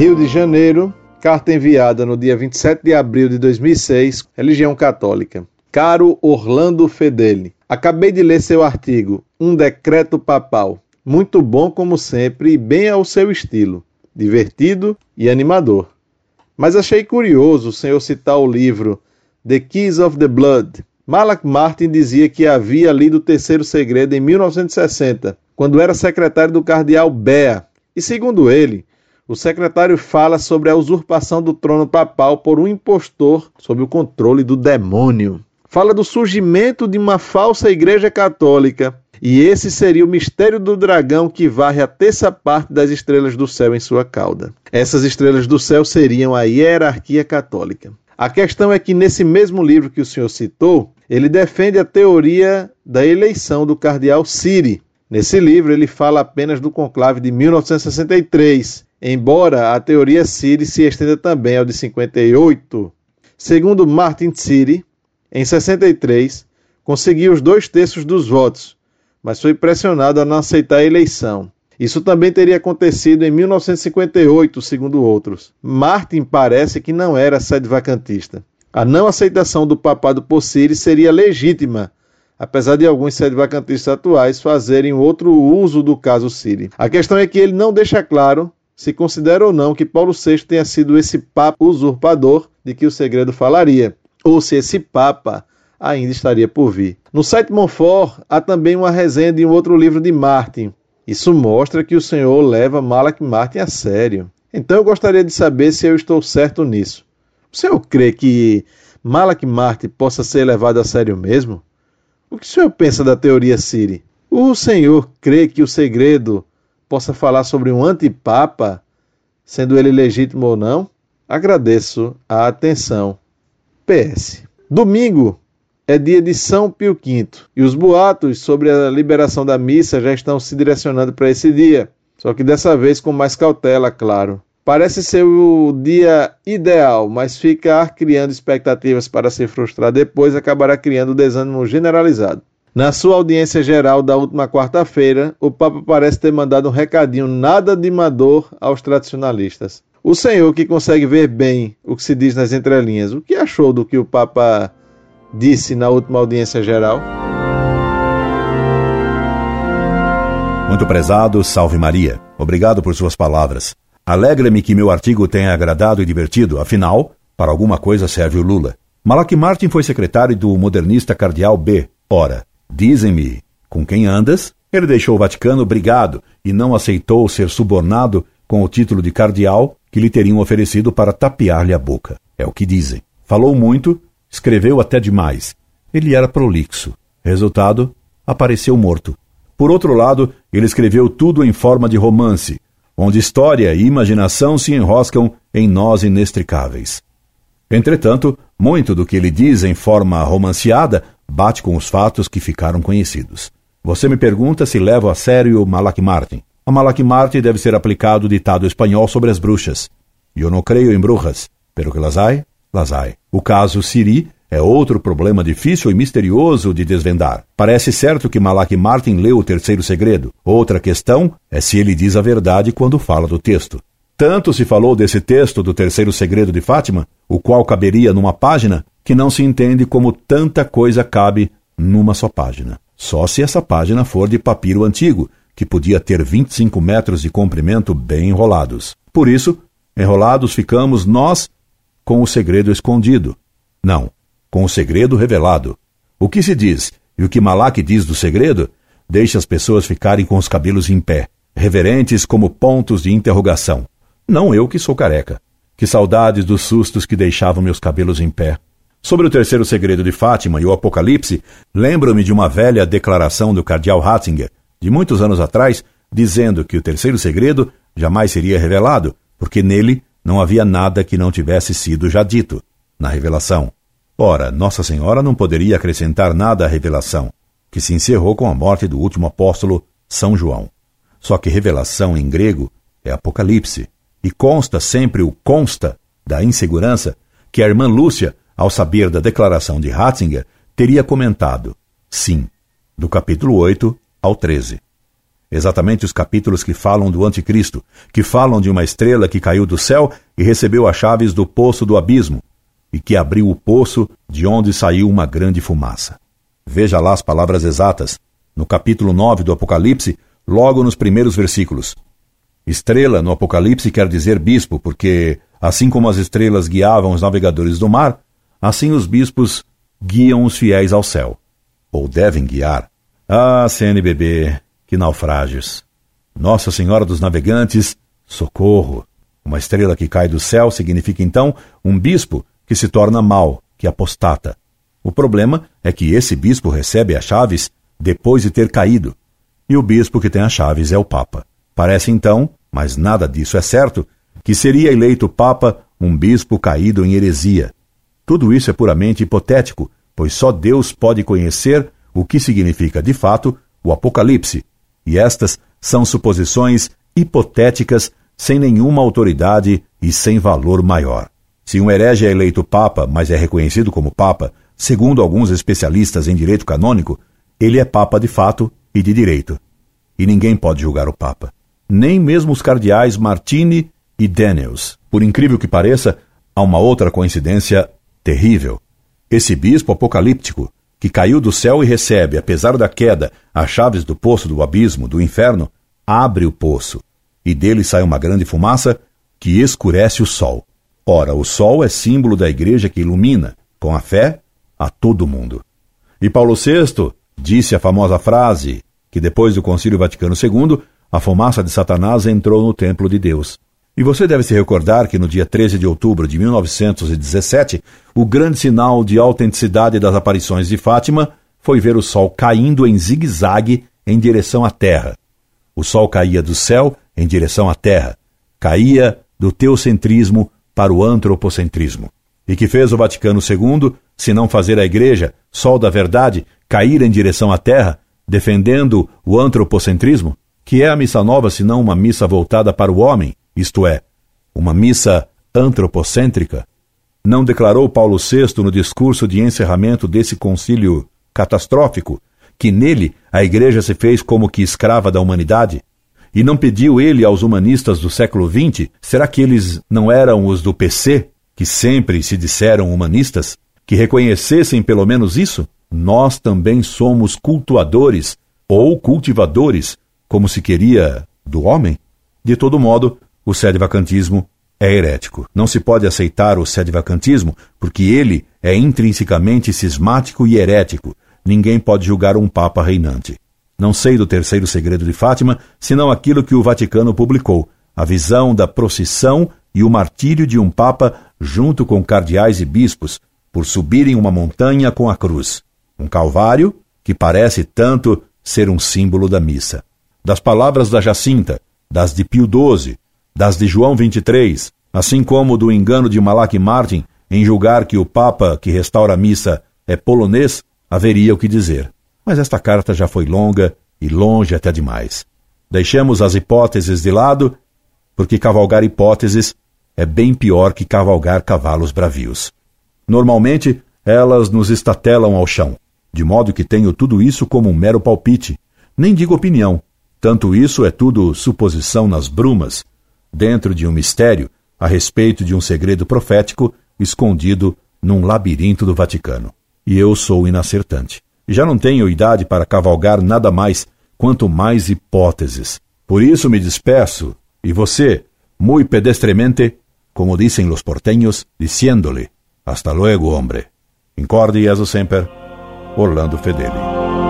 Rio de Janeiro, carta enviada no dia 27 de abril de 2006, religião católica. Caro Orlando Fedeli, acabei de ler seu artigo, Um Decreto Papal. Muito bom, como sempre, e bem ao seu estilo, divertido e animador. Mas achei curioso o senhor citar o livro The Keys of the Blood. Malak Martin dizia que havia lido o Terceiro Segredo em 1960, quando era secretário do cardeal Bea. E segundo ele, o secretário fala sobre a usurpação do trono papal por um impostor sob o controle do demônio. Fala do surgimento de uma falsa igreja católica, e esse seria o mistério do dragão que varre a terça parte das estrelas do céu em sua cauda. Essas estrelas do céu seriam a hierarquia católica. A questão é que nesse mesmo livro que o senhor citou, ele defende a teoria da eleição do cardeal Siri. Nesse livro, ele fala apenas do conclave de 1963 embora a teoria Siri se estenda também ao de 58. Segundo Martin Siri, em 63, conseguiu os dois terços dos votos, mas foi pressionado a não aceitar a eleição. Isso também teria acontecido em 1958, segundo outros. Martin parece que não era sede vacantista. A não aceitação do papado por Siri seria legítima, apesar de alguns vacantistas atuais fazerem outro uso do caso Siri. A questão é que ele não deixa claro se considera ou não que Paulo VI tenha sido esse papa usurpador de que o segredo falaria, ou se esse papa ainda estaria por vir. No site Monfort há também uma resenha de um outro livro de Martin. Isso mostra que o senhor leva Malak Martin a sério. Então eu gostaria de saber se eu estou certo nisso. O senhor crê que Malak Martin possa ser levado a sério mesmo? O que o senhor pensa da teoria Siri? O senhor crê que o segredo possa falar sobre um antipapa, sendo ele legítimo ou não, agradeço a atenção. PS. Domingo é dia de São Pio V e os boatos sobre a liberação da missa já estão se direcionando para esse dia, só que dessa vez com mais cautela, claro. Parece ser o dia ideal, mas ficar criando expectativas para se frustrar depois acabará criando desânimo generalizado. Na sua audiência geral da última quarta-feira, o Papa parece ter mandado um recadinho nada animador aos tradicionalistas. O senhor que consegue ver bem o que se diz nas entrelinhas, o que achou do que o Papa disse na última audiência geral? Muito prezado, salve Maria. Obrigado por suas palavras. Alegra-me que meu artigo tenha agradado e divertido, afinal, para alguma coisa serve o Lula. Malak Martin foi secretário do modernista cardeal B. Ora, Dizem-me, com quem andas? Ele deixou o Vaticano brigado e não aceitou ser subornado com o título de cardeal que lhe teriam oferecido para tapear-lhe a boca. É o que dizem. Falou muito, escreveu até demais. Ele era prolixo. Resultado, apareceu morto. Por outro lado, ele escreveu tudo em forma de romance, onde história e imaginação se enroscam em nós inextricáveis. Entretanto, muito do que ele diz em forma romanceada bate com os fatos que ficaram conhecidos. Você me pergunta se levo a sério o Malak Martin. A Malak Martin deve ser aplicado o ditado espanhol sobre as bruxas. Eu não creio em bruxas, pero que las hay, las hay. O caso Siri é outro problema difícil e misterioso de desvendar. Parece certo que Malak Martin leu o terceiro segredo. Outra questão é se ele diz a verdade quando fala do texto. Tanto se falou desse texto do terceiro segredo de Fátima, o qual caberia numa página, que não se entende como tanta coisa cabe numa só página. Só se essa página for de papiro antigo, que podia ter 25 metros de comprimento bem enrolados. Por isso, enrolados ficamos nós com o segredo escondido. Não, com o segredo revelado. O que se diz e o que Malak diz do segredo deixa as pessoas ficarem com os cabelos em pé, reverentes como pontos de interrogação. Não eu que sou careca. Que saudades dos sustos que deixavam meus cabelos em pé. Sobre o terceiro segredo de Fátima e o Apocalipse, lembro-me de uma velha declaração do cardeal Ratzinger, de muitos anos atrás, dizendo que o terceiro segredo jamais seria revelado, porque nele não havia nada que não tivesse sido já dito, na revelação. Ora, Nossa Senhora não poderia acrescentar nada à revelação, que se encerrou com a morte do último apóstolo, São João. Só que revelação em grego é Apocalipse, e consta sempre o consta da insegurança que a irmã Lúcia, ao saber da declaração de Ratzinger, teria comentado, sim, do capítulo 8 ao 13. exatamente os capítulos que falam do Anticristo, que falam de uma estrela que caiu do céu e recebeu as chaves do poço do abismo, e que abriu o poço de onde saiu uma grande fumaça. Veja lá as palavras exatas, no capítulo 9 do Apocalipse, logo nos primeiros versículos. Estrela no Apocalipse quer dizer bispo, porque, assim como as estrelas guiavam os navegadores do mar, assim os bispos guiam os fiéis ao céu. Ou devem guiar. Ah, CNBB, que naufrágios! Nossa Senhora dos Navegantes, socorro! Uma estrela que cai do céu significa então um bispo que se torna mau, que apostata. O problema é que esse bispo recebe as chaves depois de ter caído, e o bispo que tem as chaves é o Papa. Parece então, mas nada disso é certo, que seria eleito Papa um bispo caído em heresia. Tudo isso é puramente hipotético, pois só Deus pode conhecer o que significa de fato o Apocalipse, e estas são suposições hipotéticas sem nenhuma autoridade e sem valor maior. Se um herege é eleito Papa, mas é reconhecido como Papa, segundo alguns especialistas em direito canônico, ele é Papa de fato e de direito. E ninguém pode julgar o Papa. Nem mesmo os cardeais Martini e Daniels. Por incrível que pareça, há uma outra coincidência terrível. Esse bispo apocalíptico, que caiu do céu e recebe, apesar da queda, as chaves do poço do abismo, do inferno, abre o poço, e dele sai uma grande fumaça que escurece o sol. Ora, o sol é símbolo da igreja que ilumina, com a fé, a todo mundo. E Paulo VI disse a famosa frase que depois do Concílio Vaticano II, a fumaça de Satanás entrou no templo de Deus. E você deve se recordar que no dia 13 de outubro de 1917, o grande sinal de autenticidade das aparições de Fátima foi ver o sol caindo em zigue-zague em direção à terra. O sol caía do céu em direção à terra, caía do teocentrismo para o antropocentrismo. E que fez o Vaticano II, se não fazer a Igreja, sol da verdade, cair em direção à terra, defendendo o antropocentrismo? Que é a missa nova senão uma missa voltada para o homem, isto é, uma missa antropocêntrica? Não declarou Paulo VI no discurso de encerramento desse concílio catastrófico que nele a Igreja se fez como que escrava da humanidade? E não pediu ele aos humanistas do século XX, será que eles não eram os do PC, que sempre se disseram humanistas, que reconhecessem pelo menos isso? Nós também somos cultuadores ou cultivadores, como se queria, do homem? De todo modo, o sedevacantismo é herético. Não se pode aceitar o sedevacantismo porque ele é intrinsecamente cismático e herético. Ninguém pode julgar um papa reinante. Não sei do terceiro segredo de Fátima, senão aquilo que o Vaticano publicou, a visão da procissão e o martírio de um papa junto com cardeais e bispos, por subirem uma montanha com a cruz. Um calvário que parece tanto ser um símbolo da missa. Das palavras da Jacinta, das de Pio XII, das de João 23, assim como do engano de Malak Martin em julgar que o Papa que restaura a missa é polonês, haveria o que dizer. Mas esta carta já foi longa e longe até demais. Deixemos as hipóteses de lado, porque cavalgar hipóteses é bem pior que cavalgar cavalos bravios. Normalmente, elas nos estatelam ao chão, de modo que tenho tudo isso como um mero palpite, nem digo opinião. Tanto isso é tudo suposição nas brumas, dentro de um mistério a respeito de um segredo profético escondido num labirinto do Vaticano. E eu sou inacertante. Já não tenho idade para cavalgar nada mais, quanto mais hipóteses. Por isso me despeço, e você, muito pedestremente, como dizem los porteños, diciéndole, hasta luego, hombre. Incorde e sempre, Orlando Fedeli.